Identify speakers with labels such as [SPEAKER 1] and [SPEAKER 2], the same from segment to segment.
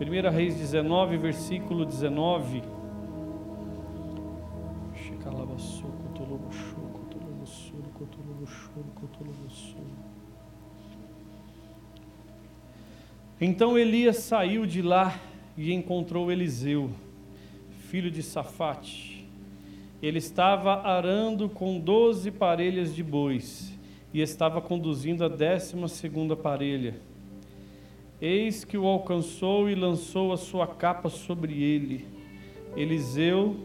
[SPEAKER 1] 1 Reis 19, versículo 19. Então Elias saiu de lá e encontrou Eliseu, filho de Safate. Ele estava arando com doze parelhas de bois e estava conduzindo a décima segunda parelha. Eis que o alcançou e lançou a sua capa sobre ele. Eliseu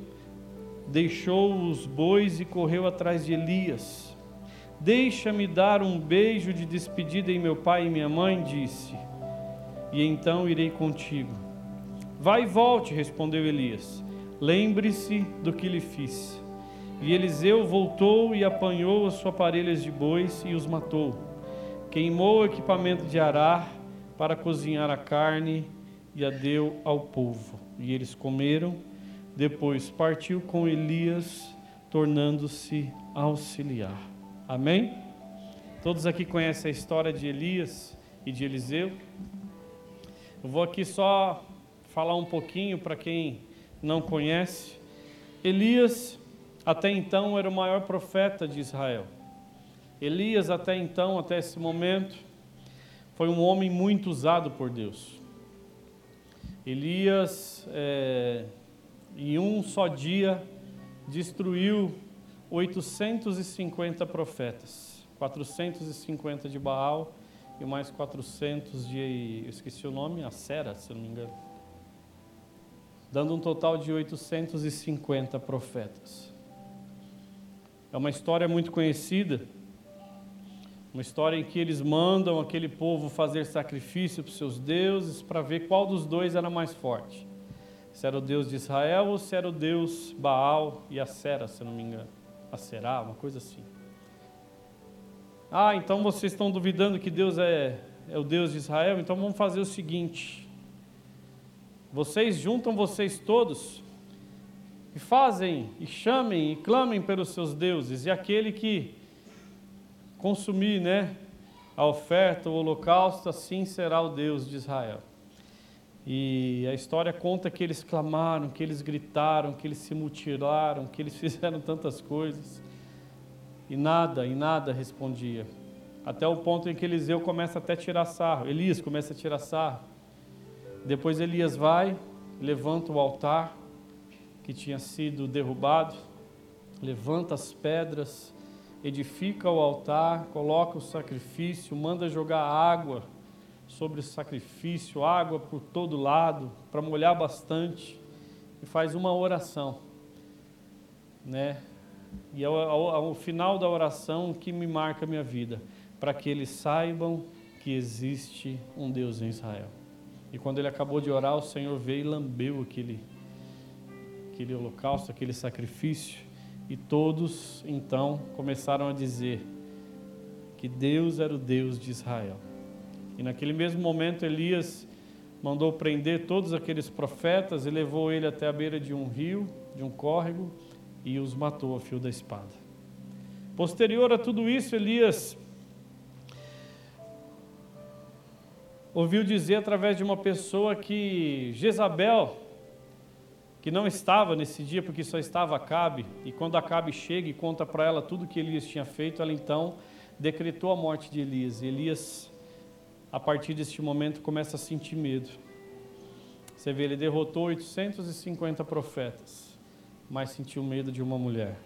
[SPEAKER 1] deixou os bois e correu atrás de Elias. Deixa-me dar um beijo de despedida em meu pai e minha mãe, disse e então irei contigo. Vai e volte, respondeu Elias. Lembre-se do que lhe fiz. E Eliseu voltou e apanhou as suas parelhas de bois e os matou. Queimou o equipamento de arar para cozinhar a carne e a deu ao povo. E eles comeram. Depois partiu com Elias, tornando-se auxiliar. Amém? Todos aqui conhecem a história de Elias e de Eliseu? Eu vou aqui só falar um pouquinho para quem não conhece. Elias, até então, era o maior profeta de Israel. Elias, até então, até esse momento, foi um homem muito usado por Deus. Elias, é, em um só dia, destruiu 850 profetas, 450 de Baal e mais 400 de, eu esqueci o nome, a Sera, se eu não me engano. Dando um total de 850 profetas. É uma história muito conhecida, uma história em que eles mandam aquele povo fazer sacrifício para os seus deuses para ver qual dos dois era mais forte. Se era o Deus de Israel ou se era o Deus Baal e a Sera, se não me engano. A Será, uma coisa assim. Ah, então vocês estão duvidando que Deus é, é o Deus de Israel? Então vamos fazer o seguinte: vocês juntam vocês todos e fazem, e chamem, e clamem pelos seus deuses, e aquele que consumir, né, a oferta, o holocausto, assim será o Deus de Israel. E a história conta que eles clamaram, que eles gritaram, que eles se mutilaram, que eles fizeram tantas coisas. E nada, e nada respondia. Até o ponto em que Eliseu começa até a tirar sarro. Elias começa a tirar sarro. Depois Elias vai, levanta o altar que tinha sido derrubado, levanta as pedras, edifica o altar, coloca o sacrifício, manda jogar água sobre o sacrifício, água por todo lado, para molhar bastante, e faz uma oração, né? E ao, ao, ao final da oração que me marca a minha vida, para que eles saibam que existe um Deus em Israel. E quando ele acabou de orar, o Senhor veio e lambeu aquele, aquele holocausto, aquele sacrifício, e todos então começaram a dizer que Deus era o Deus de Israel. E naquele mesmo momento, Elias mandou prender todos aqueles profetas e levou ele até a beira de um rio, de um córrego, e os matou a fio da espada. Posterior a tudo isso, Elias ouviu dizer através de uma pessoa que Jezabel, que não estava nesse dia porque só estava Acabe, e quando Acabe chega e conta para ela tudo que Elias tinha feito, ela então decretou a morte de Elias. E Elias, a partir deste momento, começa a sentir medo. Você vê, ele derrotou 850 profetas mas sentiu medo de uma mulher.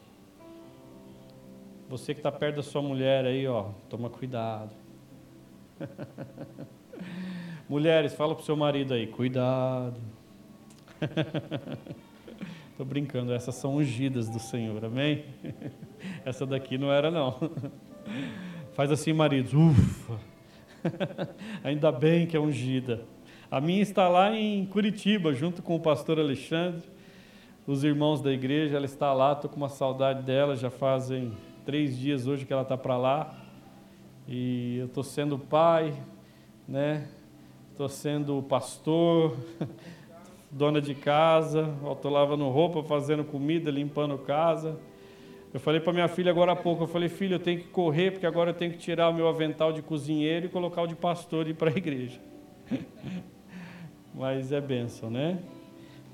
[SPEAKER 1] Você que está perto da sua mulher aí, ó, toma cuidado. Mulheres, fala para o seu marido aí, cuidado. Estou brincando, essas são ungidas do Senhor, amém? Essa daqui não era não. Faz assim, maridos, ufa. Ainda bem que é ungida. A minha está lá em Curitiba, junto com o pastor Alexandre os irmãos da igreja, ela está lá, estou com uma saudade dela, já fazem três dias hoje que ela está para lá. E eu estou sendo pai, né? Estou sendo pastor, dona de casa, estou lavando roupa, fazendo comida, limpando casa. Eu falei para minha filha agora há pouco, eu falei, filha, eu tenho que correr, porque agora eu tenho que tirar o meu avental de cozinheiro e colocar o de pastor e ir para a igreja. Mas é bênção, né?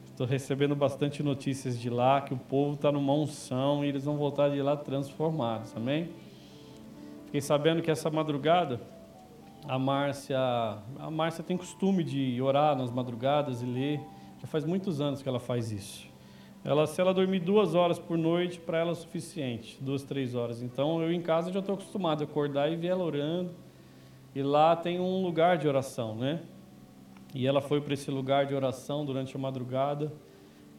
[SPEAKER 1] Estou recebendo bastante notícias de lá que o povo está numa unção e eles vão voltar de lá transformados, amém? Fiquei sabendo que essa madrugada a Márcia, a Márcia tem costume de orar nas madrugadas e ler. Já faz muitos anos que ela faz isso. Ela, se ela dormir duas horas por noite, para ela é o suficiente, duas, três horas. Então eu em casa já estou acostumado a acordar e ver ela orando. E lá tem um lugar de oração, né? E ela foi para esse lugar de oração durante a madrugada.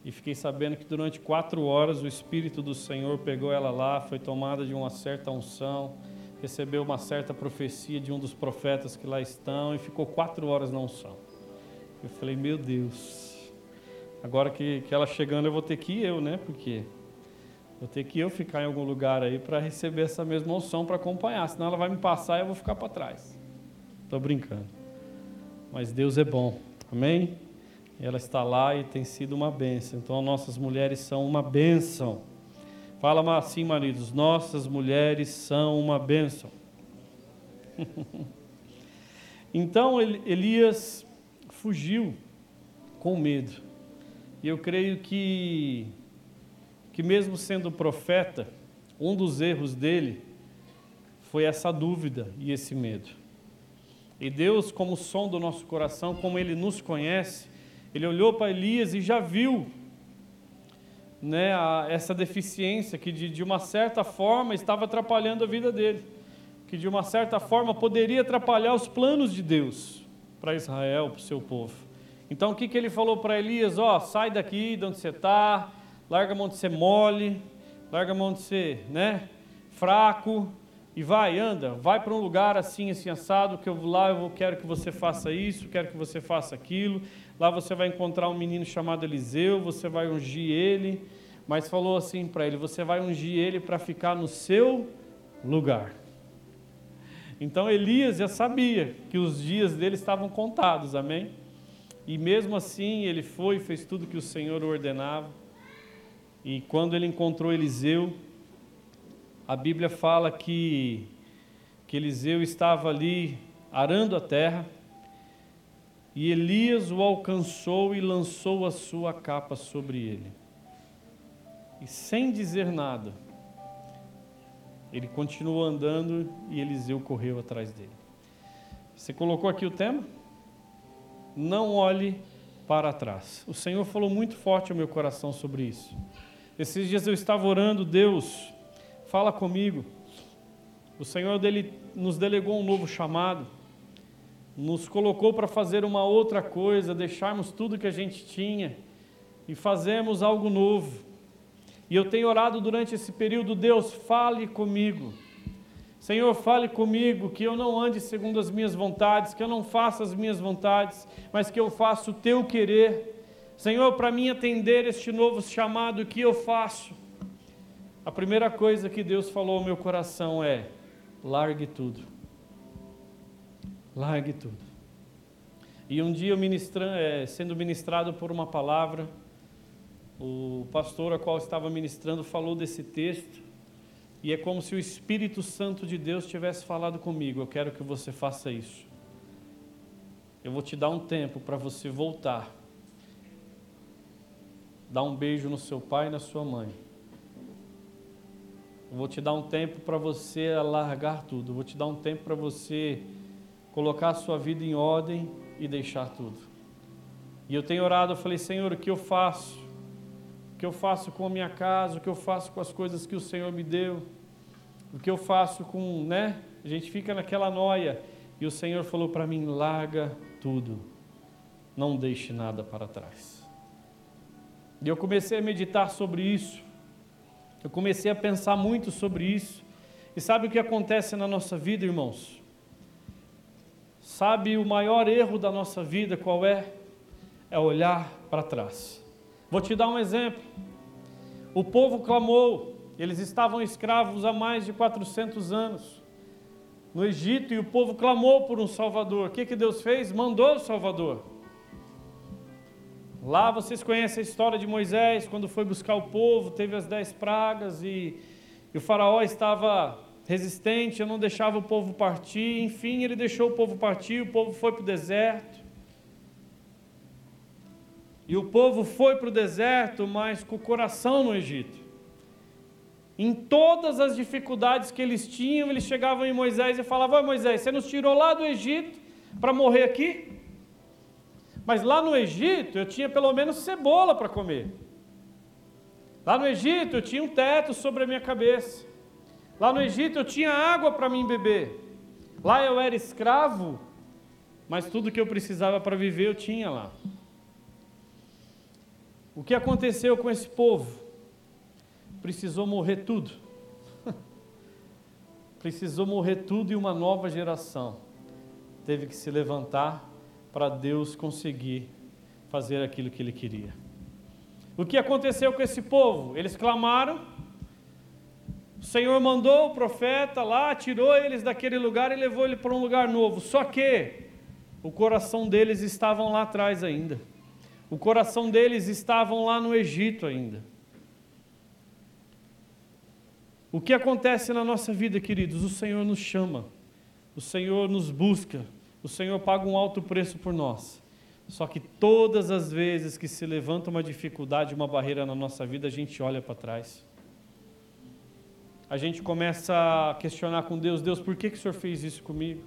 [SPEAKER 1] E fiquei sabendo que durante quatro horas o Espírito do Senhor pegou ela lá, foi tomada de uma certa unção, recebeu uma certa profecia de um dos profetas que lá estão e ficou quatro horas na unção. Eu falei, meu Deus, agora que, que ela chegando eu vou ter que ir eu, né? Porque vou ter que eu ficar em algum lugar aí para receber essa mesma unção para acompanhar, senão ela vai me passar e eu vou ficar para trás. Estou brincando mas Deus é bom, amém? Ela está lá e tem sido uma bênção. Então, nossas mulheres são uma bênção. Fala assim, maridos: nossas mulheres são uma bênção. então, Elias fugiu com medo. E eu creio que, que mesmo sendo profeta, um dos erros dele foi essa dúvida e esse medo. E Deus, como som do nosso coração, como Ele nos conhece, Ele olhou para Elias e já viu né, a, essa deficiência que, de, de uma certa forma, estava atrapalhando a vida dele, que de uma certa forma poderia atrapalhar os planos de Deus para Israel, para o seu povo. Então, o que, que ele falou para Elias? Ó, oh, sai daqui de onde você está, larga a mão de ser mole, larga a mão de ser né, fraco, e vai, anda, vai para um lugar assim, assim, assado, que eu lá eu quero que você faça isso, quero que você faça aquilo. Lá você vai encontrar um menino chamado Eliseu, você vai ungir ele, mas falou assim para ele: você vai ungir ele para ficar no seu lugar. Então Elias já sabia que os dias dele estavam contados, amém? E mesmo assim ele foi, fez tudo que o Senhor ordenava. E quando ele encontrou Eliseu, a Bíblia fala que, que Eliseu estava ali arando a terra e Elias o alcançou e lançou a sua capa sobre ele. E sem dizer nada, ele continuou andando e Eliseu correu atrás dele. Você colocou aqui o tema? Não olhe para trás. O Senhor falou muito forte ao meu coração sobre isso. Esses dias eu estava orando, Deus, fala comigo. O Senhor dele nos delegou um novo chamado, nos colocou para fazer uma outra coisa, deixarmos tudo que a gente tinha e fazemos algo novo. E eu tenho orado durante esse período, Deus, fale comigo. Senhor, fale comigo que eu não ande segundo as minhas vontades, que eu não faça as minhas vontades, mas que eu faça o teu querer. Senhor, para mim atender este novo chamado, que eu faço? A primeira coisa que Deus falou ao meu coração é: largue tudo. Largue tudo. E um dia, ministrando, é, sendo ministrado por uma palavra, o pastor a qual estava ministrando falou desse texto, e é como se o Espírito Santo de Deus tivesse falado comigo: Eu quero que você faça isso. Eu vou te dar um tempo para você voltar, dar um beijo no seu pai e na sua mãe eu vou te dar um tempo para você largar tudo. Eu vou te dar um tempo para você colocar a sua vida em ordem e deixar tudo. E eu tenho orado, eu falei, Senhor, o que eu faço? O que eu faço com a minha casa? O que eu faço com as coisas que o Senhor me deu? O que eu faço com, né? A gente fica naquela noia. E o Senhor falou para mim: larga tudo. Não deixe nada para trás. E eu comecei a meditar sobre isso. Eu comecei a pensar muito sobre isso. E sabe o que acontece na nossa vida, irmãos? Sabe o maior erro da nossa vida qual é? É olhar para trás. Vou te dar um exemplo. O povo clamou, eles estavam escravos há mais de 400 anos no Egito e o povo clamou por um Salvador. O que, que Deus fez? Mandou o Salvador. Lá vocês conhecem a história de Moisés, quando foi buscar o povo, teve as dez pragas e, e o faraó estava resistente, não deixava o povo partir, enfim, ele deixou o povo partir, o povo foi para o deserto. E o povo foi para o deserto, mas com o coração no Egito. Em todas as dificuldades que eles tinham, eles chegavam em Moisés e falavam: Moisés, você nos tirou lá do Egito para morrer aqui? Mas lá no Egito eu tinha pelo menos cebola para comer. Lá no Egito eu tinha um teto sobre a minha cabeça. Lá no Egito eu tinha água para mim beber. Lá eu era escravo, mas tudo que eu precisava para viver eu tinha lá. O que aconteceu com esse povo? Precisou morrer tudo. Precisou morrer tudo e uma nova geração teve que se levantar para Deus conseguir fazer aquilo que ele queria. O que aconteceu com esse povo? Eles clamaram, o Senhor mandou o profeta lá, tirou eles daquele lugar e levou ele para um lugar novo. Só que o coração deles estavam lá atrás ainda. O coração deles estavam lá no Egito ainda. O que acontece na nossa vida, queridos? O Senhor nos chama, o Senhor nos busca, o Senhor paga um alto preço por nós. Só que todas as vezes que se levanta uma dificuldade, uma barreira na nossa vida, a gente olha para trás. A gente começa a questionar com Deus: Deus, por que, que o Senhor fez isso comigo?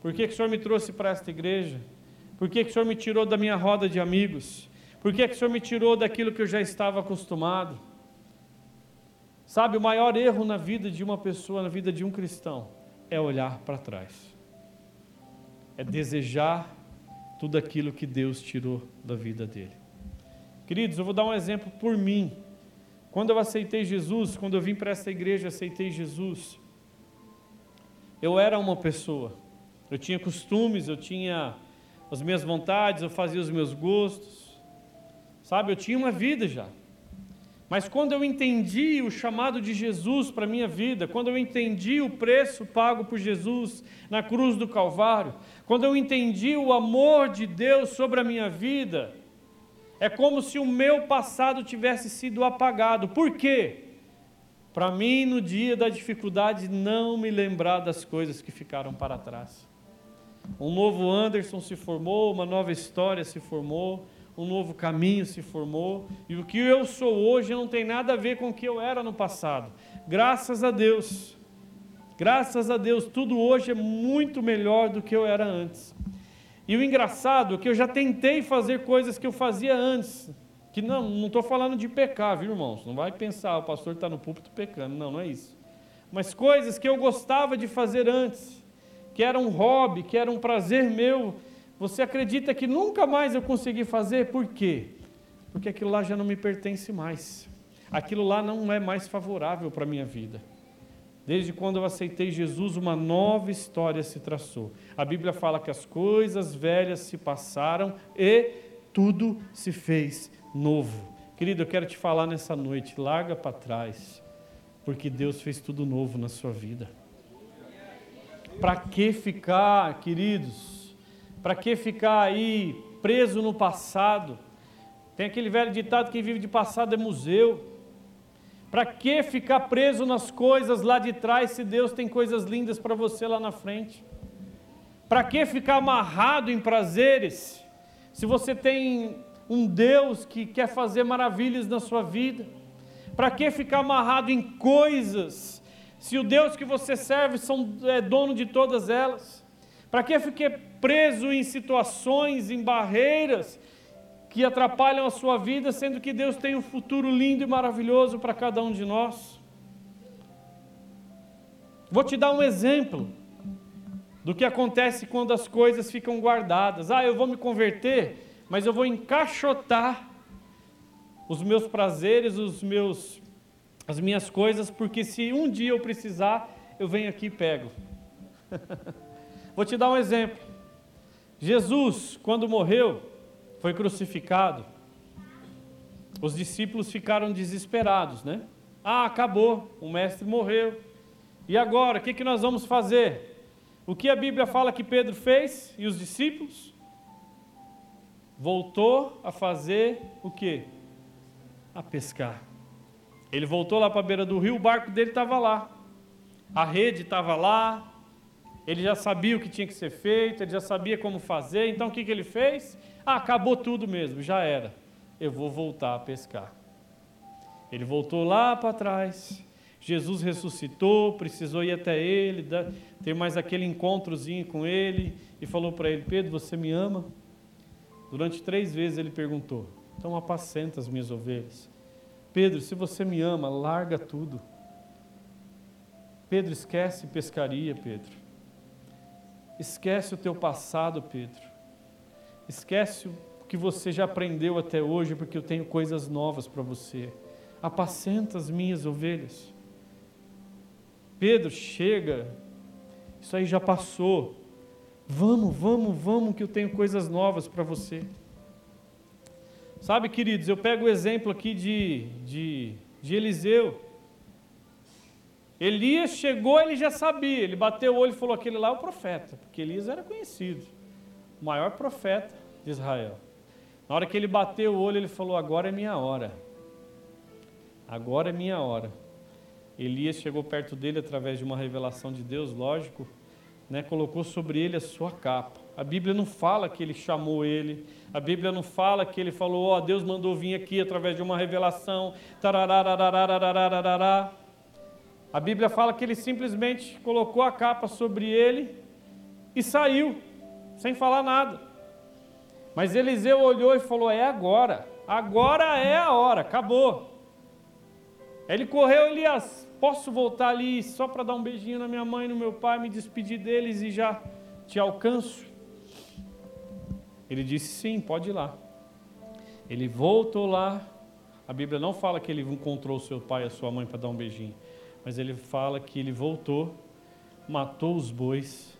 [SPEAKER 1] Por que, que o Senhor me trouxe para esta igreja? Por que, que o Senhor me tirou da minha roda de amigos? Por que, que o Senhor me tirou daquilo que eu já estava acostumado? Sabe, o maior erro na vida de uma pessoa, na vida de um cristão, é olhar para trás é desejar tudo aquilo que Deus tirou da vida dele. Queridos, eu vou dar um exemplo por mim. Quando eu aceitei Jesus, quando eu vim para essa igreja, aceitei Jesus, eu era uma pessoa. Eu tinha costumes, eu tinha as minhas vontades, eu fazia os meus gostos. Sabe, eu tinha uma vida já. Mas quando eu entendi o chamado de Jesus para a minha vida, quando eu entendi o preço pago por Jesus na cruz do Calvário, quando eu entendi o amor de Deus sobre a minha vida, é como se o meu passado tivesse sido apagado. Por quê? Para mim, no dia da dificuldade, não me lembrar das coisas que ficaram para trás. Um novo Anderson se formou, uma nova história se formou um novo caminho se formou, e o que eu sou hoje não tem nada a ver com o que eu era no passado. Graças a Deus, graças a Deus, tudo hoje é muito melhor do que eu era antes. E o engraçado é que eu já tentei fazer coisas que eu fazia antes, que não não estou falando de pecar, viu irmãos? Não vai pensar, o pastor está no púlpito pecando, não, não é isso. Mas coisas que eu gostava de fazer antes, que era um hobby, que era um prazer meu, você acredita que nunca mais eu consegui fazer? Por quê? Porque aquilo lá já não me pertence mais. Aquilo lá não é mais favorável para a minha vida. Desde quando eu aceitei Jesus, uma nova história se traçou. A Bíblia fala que as coisas velhas se passaram e tudo se fez novo. Querido, eu quero te falar nessa noite, larga para trás, porque Deus fez tudo novo na sua vida. Para que ficar, queridos, para que ficar aí preso no passado? Tem aquele velho ditado: quem vive de passado é museu. Para que ficar preso nas coisas lá de trás se Deus tem coisas lindas para você lá na frente? Para que ficar amarrado em prazeres se você tem um Deus que quer fazer maravilhas na sua vida? Para que ficar amarrado em coisas se o Deus que você serve são, é dono de todas elas? Para que ficar preso em situações, em barreiras que atrapalham a sua vida, sendo que Deus tem um futuro lindo e maravilhoso para cada um de nós. Vou te dar um exemplo do que acontece quando as coisas ficam guardadas. Ah, eu vou me converter, mas eu vou encaixotar os meus prazeres, os meus as minhas coisas, porque se um dia eu precisar, eu venho aqui e pego. vou te dar um exemplo. Jesus, quando morreu, foi crucificado. Os discípulos ficaram desesperados, né? Ah, acabou, o mestre morreu. E agora, o que, que nós vamos fazer? O que a Bíblia fala que Pedro fez e os discípulos? Voltou a fazer o que? A pescar. Ele voltou lá para a beira do rio, o barco dele estava lá. A rede estava lá, ele já sabia o que tinha que ser feito, ele já sabia como fazer, então o que, que ele fez? Ah, acabou tudo mesmo, já era. Eu vou voltar a pescar. Ele voltou lá para trás. Jesus ressuscitou, precisou ir até ele, ter mais aquele encontrozinho com ele e falou para ele: Pedro, você me ama? Durante três vezes ele perguntou: Então apacenta as minhas ovelhas. Pedro, se você me ama, larga tudo. Pedro, esquece pescaria, Pedro. Esquece o teu passado, Pedro. Esquece o que você já aprendeu até hoje, porque eu tenho coisas novas para você. Apacenta as minhas ovelhas. Pedro, chega. Isso aí já passou. Vamos, vamos, vamos, que eu tenho coisas novas para você. Sabe, queridos, eu pego o exemplo aqui de, de, de Eliseu. Elias chegou, ele já sabia, ele bateu o olho e falou: aquele lá é o profeta, porque Elias era conhecido, o maior profeta de Israel. Na hora que ele bateu o olho, ele falou: agora é minha hora, agora é minha hora. Elias chegou perto dele através de uma revelação de Deus, lógico, né, colocou sobre ele a sua capa. A Bíblia não fala que ele chamou ele, a Bíblia não fala que ele falou: ó, oh, Deus mandou vir aqui através de uma revelação, tarararararararararará. A Bíblia fala que ele simplesmente colocou a capa sobre ele e saiu, sem falar nada. Mas Eliseu olhou e falou: É agora, agora é a hora, acabou. Ele correu, Elias, posso voltar ali só para dar um beijinho na minha mãe no meu pai, me despedir deles e já te alcanço? Ele disse: Sim, pode ir lá. Ele voltou lá. A Bíblia não fala que ele encontrou seu pai e a sua mãe para dar um beijinho mas ele fala que ele voltou, matou os bois,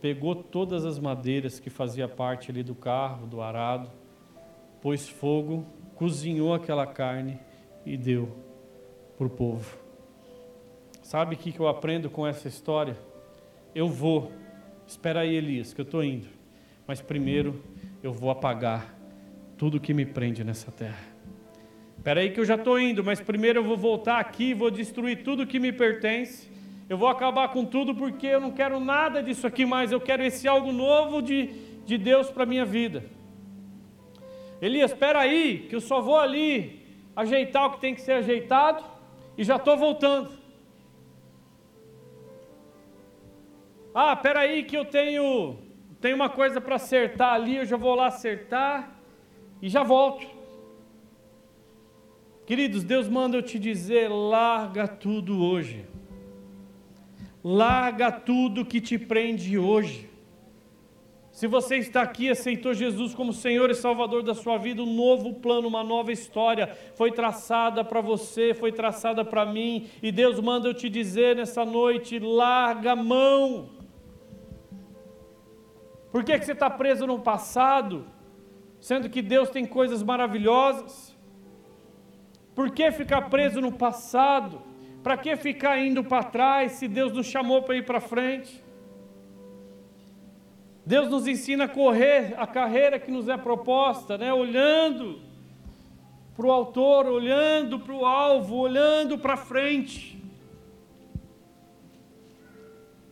[SPEAKER 1] pegou todas as madeiras que fazia parte ali do carro, do arado, pôs fogo, cozinhou aquela carne e deu para o povo. Sabe o que eu aprendo com essa história? Eu vou, espera aí Elias, que eu estou indo, mas primeiro eu vou apagar tudo que me prende nessa terra. Espera aí que eu já estou indo, mas primeiro eu vou voltar aqui, vou destruir tudo que me pertence. Eu vou acabar com tudo porque eu não quero nada disso aqui mais. Eu quero esse algo novo de, de Deus para a minha vida. Elias, espera aí, que eu só vou ali ajeitar o que tem que ser ajeitado e já estou voltando. Ah, espera aí que eu tenho, tenho uma coisa para acertar ali, eu já vou lá acertar e já volto. Queridos, Deus manda eu te dizer: larga tudo hoje. Larga tudo que te prende hoje. Se você está aqui, aceitou Jesus como Senhor e Salvador da sua vida, um novo plano, uma nova história foi traçada para você, foi traçada para mim, e Deus manda eu te dizer nessa noite: larga a mão. Por que, que você está preso no passado, sendo que Deus tem coisas maravilhosas? Por que ficar preso no passado? Para que ficar indo para trás se Deus nos chamou para ir para frente? Deus nos ensina a correr a carreira que nos é proposta, né? olhando para o autor, olhando para o alvo, olhando para frente.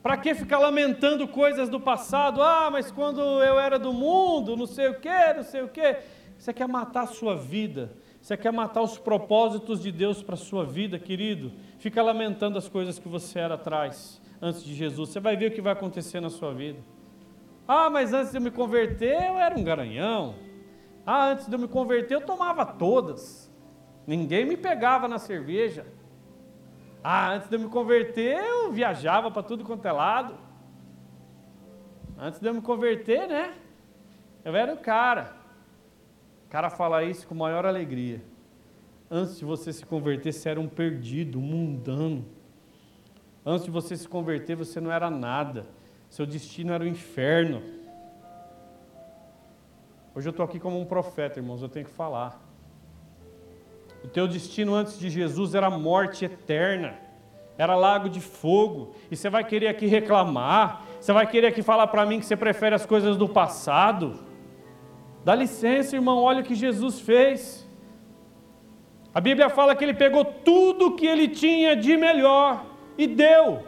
[SPEAKER 1] Para que ficar lamentando coisas do passado? Ah, mas quando eu era do mundo, não sei o que, não sei o que. Você quer matar a sua vida você quer matar os propósitos de Deus para a sua vida, querido? Fica lamentando as coisas que você era atrás, antes de Jesus. Você vai ver o que vai acontecer na sua vida. Ah, mas antes de eu me converter, eu era um garanhão. Ah, antes de eu me converter, eu tomava todas. Ninguém me pegava na cerveja. Ah, antes de eu me converter, eu viajava para tudo quanto é lado. Antes de eu me converter, né? Eu era o cara. O cara fala isso com maior alegria. Antes de você se converter, você era um perdido, um mundano. Antes de você se converter, você não era nada. Seu destino era o inferno. Hoje eu estou aqui como um profeta, irmãos, eu tenho que falar. O teu destino antes de Jesus era morte eterna, era lago de fogo. E você vai querer aqui reclamar, você vai querer aqui falar para mim que você prefere as coisas do passado. Dá licença, irmão, olha o que Jesus fez. A Bíblia fala que ele pegou tudo que ele tinha de melhor e deu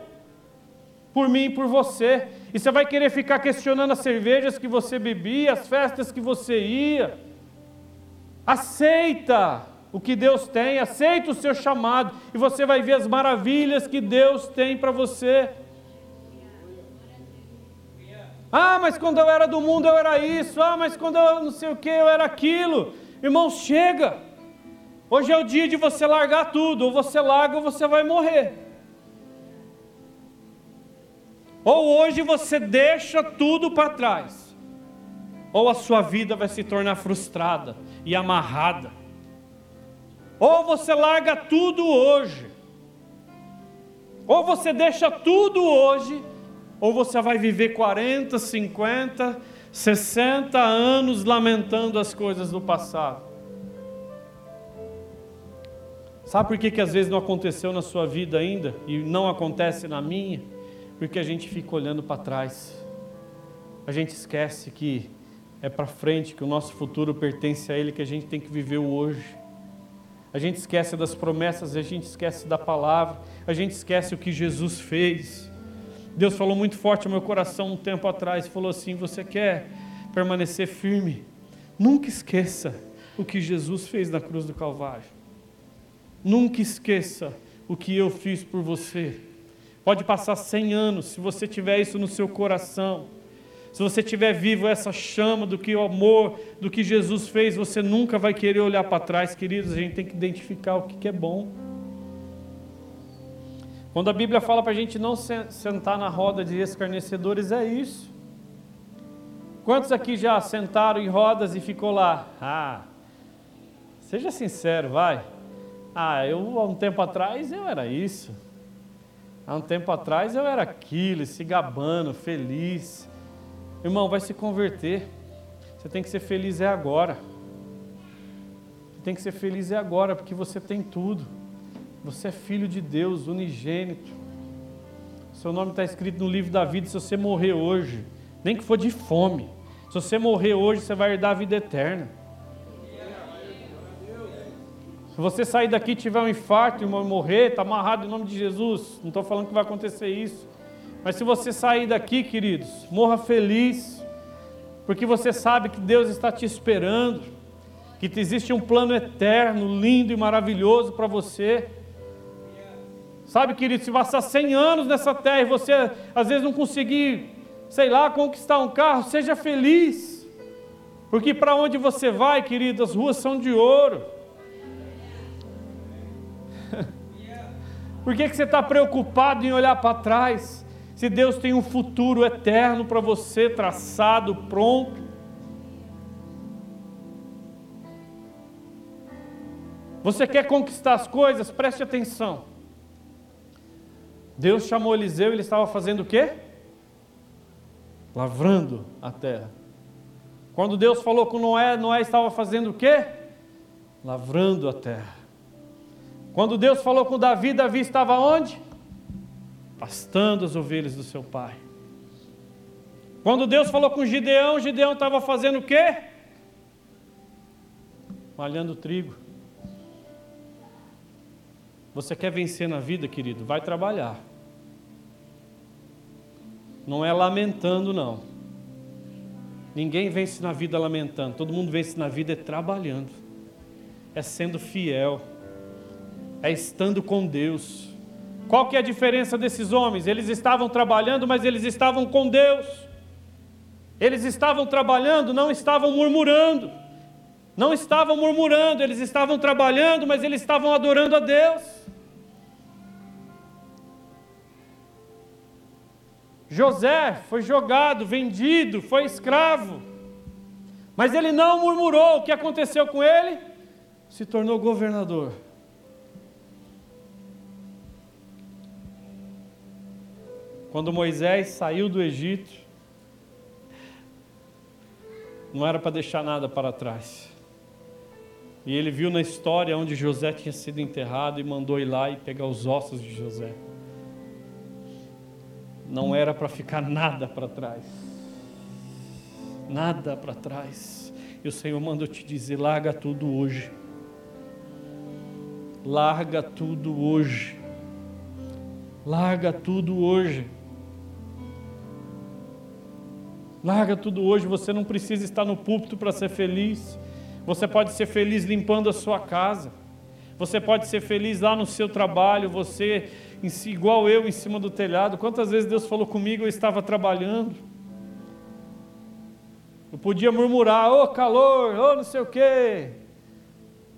[SPEAKER 1] por mim e por você. E você vai querer ficar questionando as cervejas que você bebia, as festas que você ia. Aceita o que Deus tem, aceita o seu chamado e você vai ver as maravilhas que Deus tem para você. Ah, mas quando eu era do mundo eu era isso. Ah, mas quando eu não sei o que eu era aquilo. Irmãos, chega. Hoje é o dia de você largar tudo. Ou você larga ou você vai morrer. Ou hoje você deixa tudo para trás. Ou a sua vida vai se tornar frustrada e amarrada. Ou você larga tudo hoje. Ou você deixa tudo hoje ou você vai viver 40, 50, 60 anos lamentando as coisas do passado. Sabe por que, que às vezes não aconteceu na sua vida ainda e não acontece na minha? Porque a gente fica olhando para trás. A gente esquece que é para frente, que o nosso futuro pertence a Ele, que a gente tem que viver o hoje. A gente esquece das promessas, a gente esquece da palavra, a gente esquece o que Jesus fez. Deus falou muito forte ao meu coração um tempo atrás, falou assim: "Você quer permanecer firme? Nunca esqueça o que Jesus fez na cruz do Calvário. Nunca esqueça o que eu fiz por você. Pode passar cem anos, se você tiver isso no seu coração, se você tiver vivo essa chama do que o amor, do que Jesus fez, você nunca vai querer olhar para trás, queridos. A gente tem que identificar o que é bom. Quando a Bíblia fala para a gente não sentar na roda de escarnecedores, é isso. Quantos aqui já sentaram em rodas e ficou lá? Ah, seja sincero, vai. Ah, eu há um tempo atrás eu era isso. Há um tempo atrás eu era aquilo, se gabando, feliz. Irmão, vai se converter. Você tem que ser feliz é agora. Você tem que ser feliz é agora, porque você tem tudo. Você é filho de Deus, unigênito. Seu nome está escrito no livro da vida. Se você morrer hoje, nem que for de fome, se você morrer hoje, você vai herdar a vida eterna. Se você sair daqui e tiver um infarto e morrer, está amarrado em nome de Jesus. Não estou falando que vai acontecer isso. Mas se você sair daqui, queridos, morra feliz, porque você sabe que Deus está te esperando, que existe um plano eterno, lindo e maravilhoso para você. Sabe, querido, se passar 100 anos nessa terra e você às vezes não conseguir, sei lá, conquistar um carro, seja feliz. Porque para onde você vai, querido, as ruas são de ouro. Por que, que você está preocupado em olhar para trás? Se Deus tem um futuro eterno para você, traçado, pronto. Você quer conquistar as coisas? Preste atenção. Deus chamou Eliseu e ele estava fazendo o quê? Lavrando a terra. Quando Deus falou com Noé, Noé estava fazendo o quê? Lavrando a terra. Quando Deus falou com Davi, Davi estava onde? Pastando as ovelhas do seu pai. Quando Deus falou com Gideão, Gideão estava fazendo o quê? Malhando trigo. Você quer vencer na vida, querido? Vai trabalhar. Não é lamentando, não. Ninguém vence na vida lamentando. Todo mundo vence na vida é trabalhando, é sendo fiel, é estando com Deus. Qual que é a diferença desses homens? Eles estavam trabalhando, mas eles estavam com Deus. Eles estavam trabalhando, não estavam murmurando. Não estavam murmurando, eles estavam trabalhando, mas eles estavam adorando a Deus. José foi jogado, vendido, foi escravo. Mas ele não murmurou. O que aconteceu com ele? Se tornou governador. Quando Moisés saiu do Egito, não era para deixar nada para trás. E ele viu na história onde José tinha sido enterrado e mandou ir lá e pegar os ossos de José não era para ficar nada para trás. Nada para trás. E o Senhor mandou te dizer: larga tudo hoje. Larga tudo hoje. Larga tudo hoje. Larga tudo hoje, você não precisa estar no púlpito para ser feliz. Você pode ser feliz limpando a sua casa. Você pode ser feliz lá no seu trabalho, você igual eu em cima do telhado. Quantas vezes Deus falou comigo, eu estava trabalhando. Eu podia murmurar, ô oh, calor, ô oh, não sei o quê.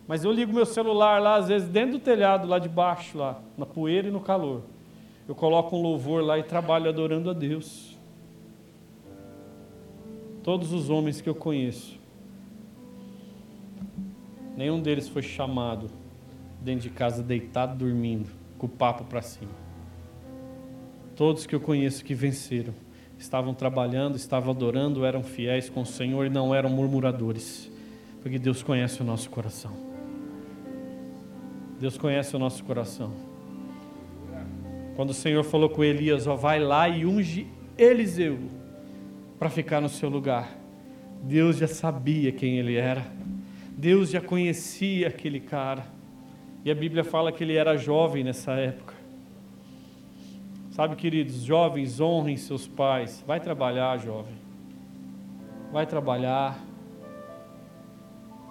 [SPEAKER 1] Mas eu ligo meu celular lá, às vezes, dentro do telhado, lá de baixo, lá, na poeira e no calor. Eu coloco um louvor lá e trabalho adorando a Deus. Todos os homens que eu conheço, nenhum deles foi chamado dentro de casa, deitado, dormindo, com o papo para cima. Todos que eu conheço que venceram, estavam trabalhando, estavam adorando, eram fiéis com o Senhor e não eram murmuradores, porque Deus conhece o nosso coração. Deus conhece o nosso coração. Quando o Senhor falou com Elias, ó, vai lá e unge Eliseu para ficar no seu lugar. Deus já sabia quem ele era. Deus já conhecia aquele cara. E a Bíblia fala que ele era jovem nessa época. Sabe, queridos, jovens, honrem seus pais. Vai trabalhar, jovem. Vai trabalhar.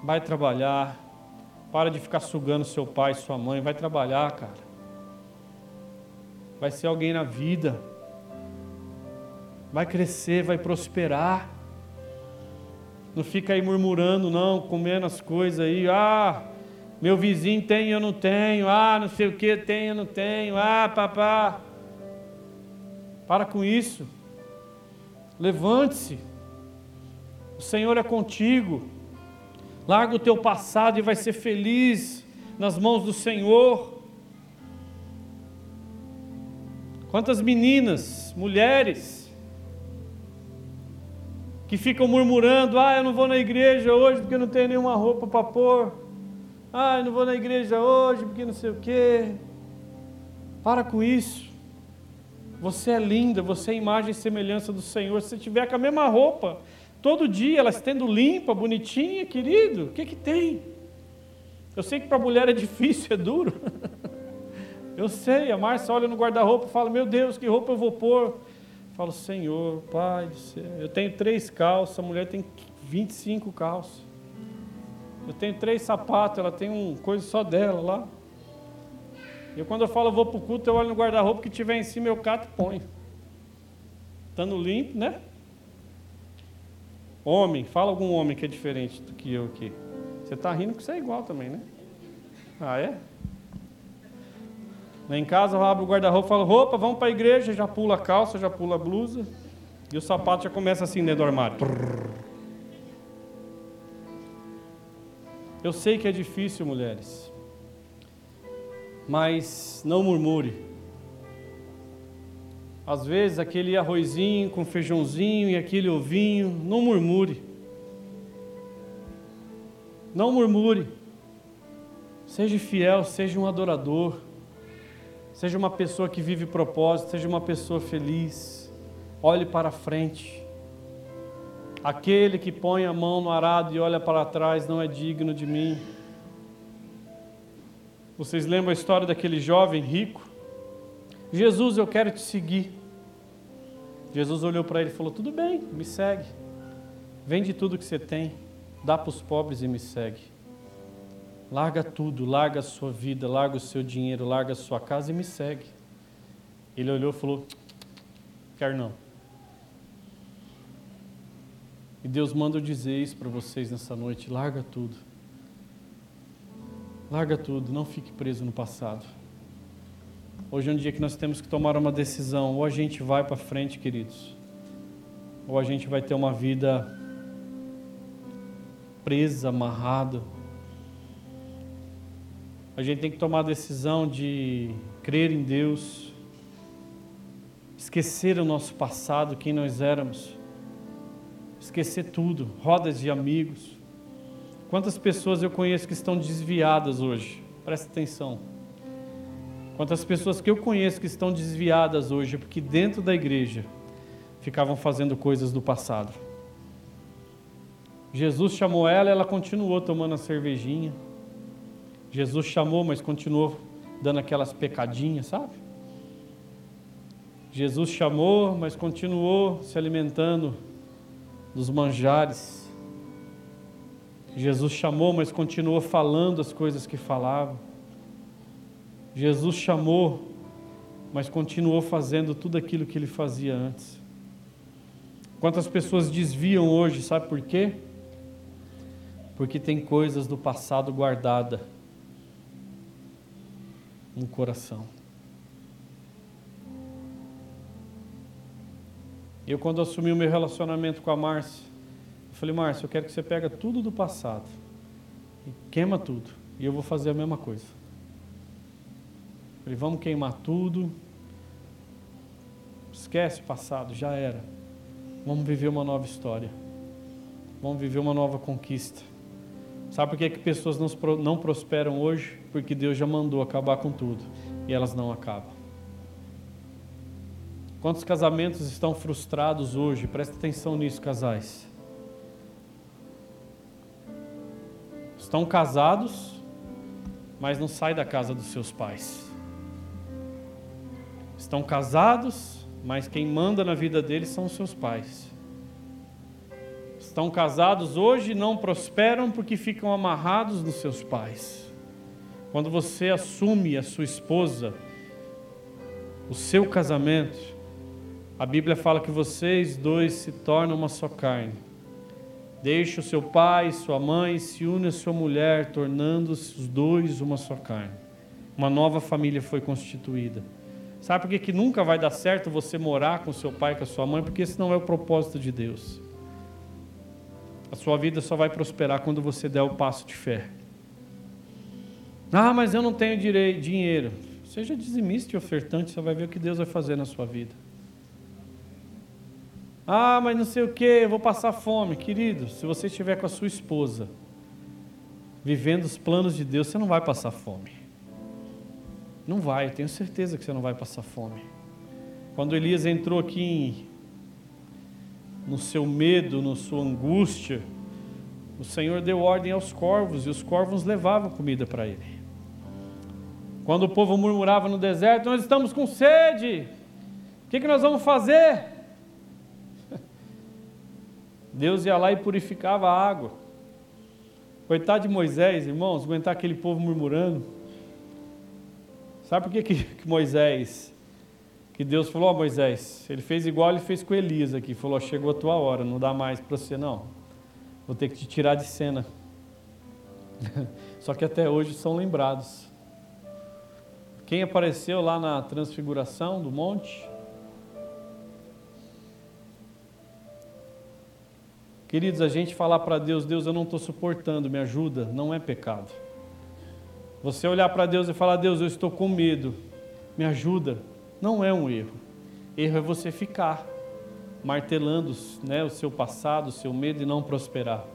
[SPEAKER 1] Vai trabalhar. Para de ficar sugando seu pai, sua mãe. Vai trabalhar, cara. Vai ser alguém na vida. Vai crescer, vai prosperar. Não fica aí murmurando, não, comendo as coisas aí. Ah, meu vizinho tem, eu não tenho. Ah, não sei o que tem, eu não tenho. Ah, papá. Para com isso. Levante-se. O Senhor é contigo. Larga o teu passado e vai ser feliz nas mãos do Senhor. Quantas meninas, mulheres, que ficam murmurando: ah, eu não vou na igreja hoje porque não tenho nenhuma roupa para pôr. Ah, eu não vou na igreja hoje porque não sei o quê. Para com isso. Você é linda, você é imagem e semelhança do Senhor. Se você tiver com a mesma roupa, todo dia, ela estendo limpa, bonitinha, querido, o que que tem? Eu sei que para mulher é difícil, é duro. eu sei, a Márcia olha no guarda-roupa e fala: Meu Deus, que roupa eu vou pôr? Falo, Senhor, Pai do céu, eu tenho três calças, a mulher tem 25 calças. Eu tenho três sapatos, ela tem um coisa só dela lá. Eu quando eu falo eu vou para o culto, eu olho no guarda-roupa que tiver em cima, eu cato e ponho. Estando limpo, né? Homem, fala algum homem que é diferente do que eu aqui. Você está rindo que você é igual também, né? Ah, é? Lá em casa eu abro o guarda-roupa e falo, roupa, vamos para a igreja, já pula a calça, já pula a blusa. E o sapato já começa assim dentro do armário. Eu sei que é difícil, mulheres mas não murmure. Às vezes aquele arrozinho com feijãozinho e aquele ovinho, não murmure. Não murmure. Seja fiel, seja um adorador. Seja uma pessoa que vive propósito, seja uma pessoa feliz. Olhe para frente. Aquele que põe a mão no arado e olha para trás não é digno de mim. Vocês lembram a história daquele jovem rico? Jesus, eu quero te seguir. Jesus olhou para ele e falou: Tudo bem, me segue. Vende tudo que você tem, dá para os pobres e me segue. Larga tudo, larga a sua vida, larga o seu dinheiro, larga a sua casa e me segue. Ele olhou e falou: Quer não. E Deus manda eu dizer isso para vocês nessa noite: larga tudo Larga tudo, não fique preso no passado. Hoje é um dia que nós temos que tomar uma decisão. Ou a gente vai para frente, queridos, ou a gente vai ter uma vida presa, amarrada. A gente tem que tomar a decisão de crer em Deus, esquecer o nosso passado, quem nós éramos, esquecer tudo, rodas de amigos, Quantas pessoas eu conheço que estão desviadas hoje? Presta atenção. Quantas pessoas que eu conheço que estão desviadas hoje porque dentro da igreja ficavam fazendo coisas do passado. Jesus chamou ela, ela continuou tomando a cervejinha. Jesus chamou, mas continuou dando aquelas pecadinhas, sabe? Jesus chamou, mas continuou se alimentando dos manjares. Jesus chamou, mas continuou falando as coisas que falava. Jesus chamou, mas continuou fazendo tudo aquilo que ele fazia antes. Quantas pessoas desviam hoje, sabe por quê? Porque tem coisas do passado guardada no coração. Eu, quando assumi o meu relacionamento com a Márcia, eu falei, Márcia, eu quero que você pega tudo do passado e queima tudo. E eu vou fazer a mesma coisa. Eu falei, vamos queimar tudo. Esquece o passado, já era. Vamos viver uma nova história. Vamos viver uma nova conquista. Sabe por que, que pessoas não prosperam hoje? Porque Deus já mandou acabar com tudo e elas não acabam. Quantos casamentos estão frustrados hoje? Presta atenção nisso, casais. Estão casados, mas não saem da casa dos seus pais. Estão casados, mas quem manda na vida deles são os seus pais. Estão casados hoje e não prosperam porque ficam amarrados nos seus pais. Quando você assume a sua esposa, o seu casamento, a Bíblia fala que vocês dois se tornam uma só carne. Deixe o seu pai sua mãe, se une a sua mulher, tornando-se os dois uma só carne. Uma nova família foi constituída. Sabe por que, que nunca vai dar certo você morar com seu pai e com a sua mãe? Porque esse não é o propósito de Deus. A sua vida só vai prosperar quando você der o passo de fé. Ah, mas eu não tenho direito, dinheiro. Seja dizimista e ofertante, você vai ver o que Deus vai fazer na sua vida. Ah, mas não sei o que, eu vou passar fome. Querido, se você estiver com a sua esposa, vivendo os planos de Deus, você não vai passar fome. Não vai, eu tenho certeza que você não vai passar fome. Quando Elias entrou aqui em, no seu medo, na sua angústia, o Senhor deu ordem aos corvos e os corvos levavam comida para ele. Quando o povo murmurava no deserto, nós estamos com sede, o que, que nós vamos fazer? Deus ia lá e purificava a água. Coitado de Moisés, irmãos, aguentar aquele povo murmurando. Sabe por que, que, que Moisés, que Deus falou, ó oh, Moisés, ele fez igual ele fez com Elias aqui, falou, chegou a tua hora, não dá mais para você não, vou ter que te tirar de cena. Só que até hoje são lembrados. Quem apareceu lá na transfiguração do monte? Queridos, a gente falar para Deus, Deus, eu não estou suportando, me ajuda, não é pecado. Você olhar para Deus e falar, Deus, eu estou com medo, me ajuda, não é um erro. Erro é você ficar martelando né, o seu passado, o seu medo e não prosperar.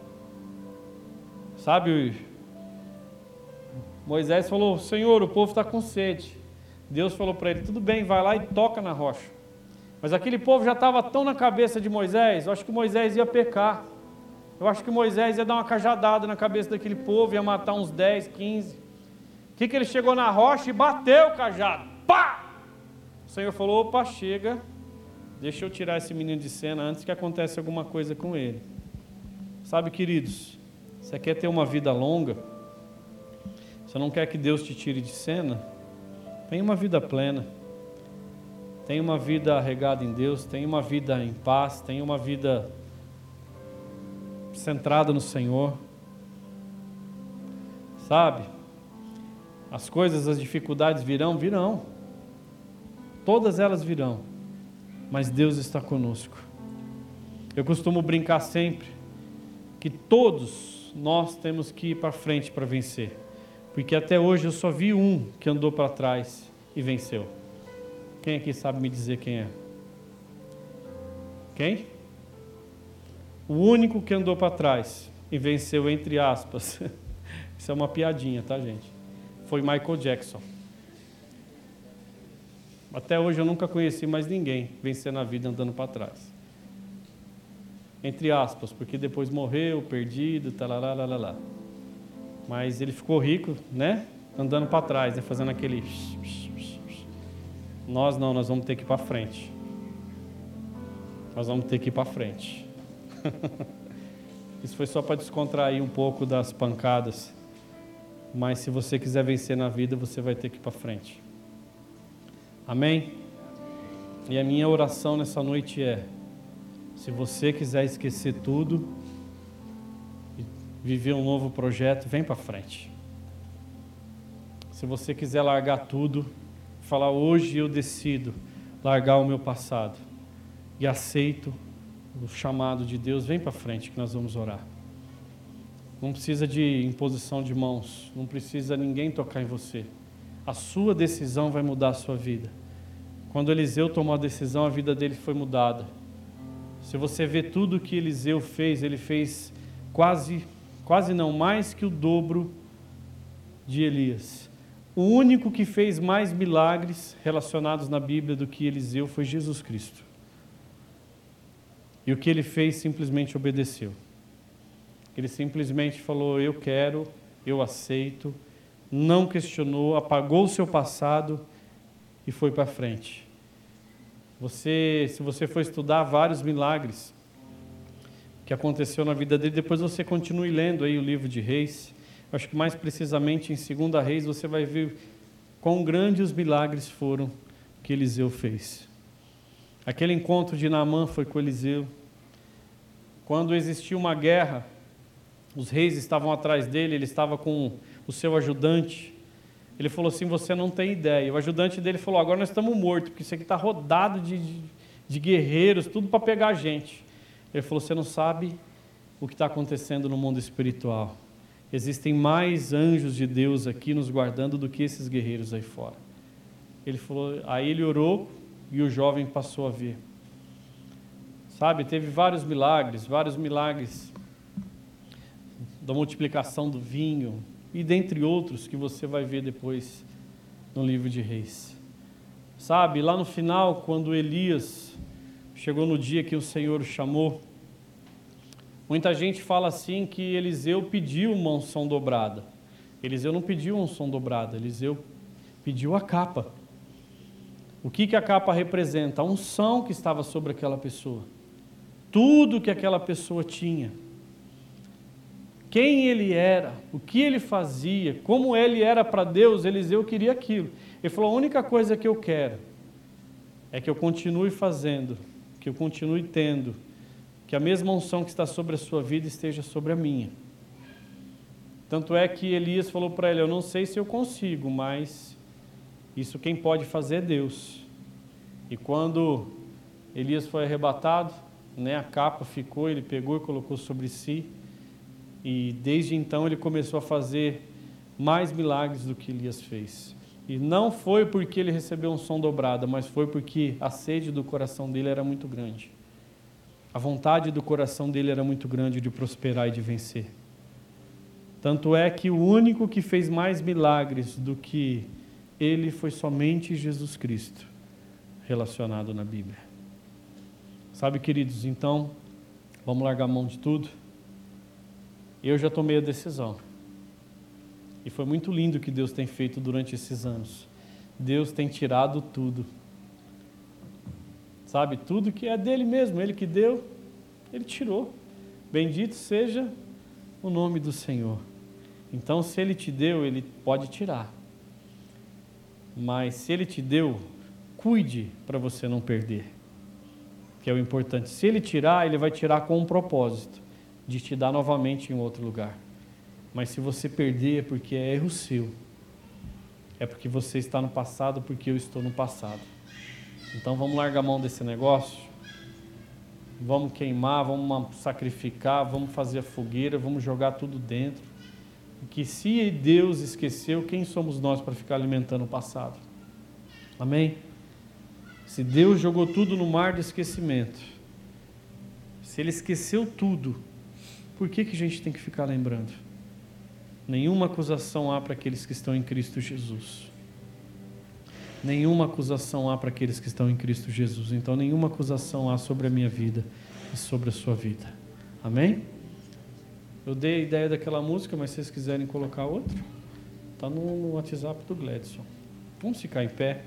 [SPEAKER 1] Sabe, Moisés falou: Senhor, o povo está com sede. Deus falou para ele: tudo bem, vai lá e toca na rocha. Mas aquele povo já estava tão na cabeça de Moisés, eu acho que Moisés ia pecar. Eu acho que Moisés ia dar uma cajadada na cabeça daquele povo, ia matar uns 10, 15. O que, que ele chegou na rocha e bateu o cajado? Senhor falou: opa, chega, deixa eu tirar esse menino de cena antes que aconteça alguma coisa com ele. Sabe, queridos, você quer ter uma vida longa? Você não quer que Deus te tire de cena? Tenha uma vida plena. Tenha uma vida regada em Deus, tenha uma vida em paz, tenha uma vida centrada no Senhor. Sabe? As coisas, as dificuldades virão, virão. Todas elas virão. Mas Deus está conosco. Eu costumo brincar sempre que todos nós temos que ir para frente para vencer. Porque até hoje eu só vi um que andou para trás e venceu. Quem aqui sabe me dizer quem é? Quem? O único que andou para trás e venceu, entre aspas. Isso é uma piadinha, tá, gente? Foi Michael Jackson. Até hoje eu nunca conheci mais ninguém vencer na vida andando para trás. Entre aspas, porque depois morreu, perdido, lá. Mas ele ficou rico, né? Andando para trás, né? fazendo aquele. Nós não, nós vamos ter que ir para frente. Nós vamos ter que ir para frente. Isso foi só para descontrair um pouco das pancadas. Mas se você quiser vencer na vida, você vai ter que ir para frente. Amém? E a minha oração nessa noite é: se você quiser esquecer tudo e viver um novo projeto, vem para frente. Se você quiser largar tudo, falar hoje eu decido largar o meu passado e aceito o chamado de Deus, vem para frente que nós vamos orar. Não precisa de imposição de mãos, não precisa ninguém tocar em você. A sua decisão vai mudar a sua vida. Quando Eliseu tomou a decisão, a vida dele foi mudada. Se você vê tudo que Eliseu fez, ele fez quase, quase não mais que o dobro de Elias. O único que fez mais milagres relacionados na Bíblia do que Eliseu foi Jesus Cristo. E o que ele fez simplesmente obedeceu. Ele simplesmente falou: Eu quero, eu aceito, não questionou, apagou o seu passado e foi para frente. Você, se você for estudar vários milagres que aconteceu na vida dele, depois você continue lendo aí o livro de Reis. Acho que mais precisamente em 2 Reis você vai ver quão grandes os milagres foram que Eliseu fez. Aquele encontro de Naamã foi com Eliseu. Quando existia uma guerra, os reis estavam atrás dele, ele estava com o seu ajudante. Ele falou assim: Você não tem ideia. O ajudante dele falou: Agora nós estamos mortos, porque isso aqui está rodado de, de, de guerreiros, tudo para pegar a gente. Ele falou: Você não sabe o que está acontecendo no mundo espiritual. Existem mais anjos de Deus aqui nos guardando do que esses guerreiros aí fora. Ele falou, aí ele orou e o jovem passou a ver. Sabe, teve vários milagres, vários milagres da multiplicação do vinho, e dentre outros que você vai ver depois no livro de Reis. Sabe, lá no final, quando Elias chegou no dia que o Senhor o chamou, muita gente fala assim que Eliseu pediu uma unção dobrada. Eliseu não pediu uma unção dobrada, Eliseu pediu a capa. O que, que a capa representa? A unção que estava sobre aquela pessoa. Tudo que aquela pessoa tinha quem ele era, o que ele fazia, como ele era para Deus, Eliseu queria aquilo. Ele falou: a única coisa que eu quero é que eu continue fazendo, que eu continue tendo, que a mesma unção que está sobre a sua vida esteja sobre a minha. Tanto é que Elias falou para ele: Eu não sei se eu consigo, mas isso quem pode fazer é Deus. E quando Elias foi arrebatado, né, a capa ficou, ele pegou e colocou sobre si. E desde então ele começou a fazer mais milagres do que Elias fez. E não foi porque ele recebeu um som dobrado, mas foi porque a sede do coração dele era muito grande. A vontade do coração dele era muito grande de prosperar e de vencer. Tanto é que o único que fez mais milagres do que ele foi somente Jesus Cristo, relacionado na Bíblia. Sabe, queridos, então, vamos largar a mão de tudo eu já tomei a decisão. E foi muito lindo o que Deus tem feito durante esses anos. Deus tem tirado tudo. Sabe, tudo que é dele mesmo, ele que deu, ele tirou. Bendito seja o nome do Senhor. Então, se ele te deu, ele pode tirar. Mas se ele te deu, cuide para você não perder. Que é o importante. Se ele tirar, ele vai tirar com um propósito de te dar novamente em outro lugar. Mas se você perder é porque é erro seu. É porque você está no passado, porque eu estou no passado. Então vamos largar a mão desse negócio. Vamos queimar, vamos sacrificar, vamos fazer a fogueira, vamos jogar tudo dentro. Que se Deus esqueceu, quem somos nós para ficar alimentando o passado? Amém? Se Deus jogou tudo no mar de esquecimento, se Ele esqueceu tudo, por que, que a gente tem que ficar lembrando? Nenhuma acusação há para aqueles que estão em Cristo Jesus. Nenhuma acusação há para aqueles que estão em Cristo Jesus. Então, nenhuma acusação há sobre a minha vida e sobre a sua vida. Amém? Eu dei a ideia daquela música, mas se vocês quiserem colocar outra, está no WhatsApp do Gladson. Vamos ficar em pé.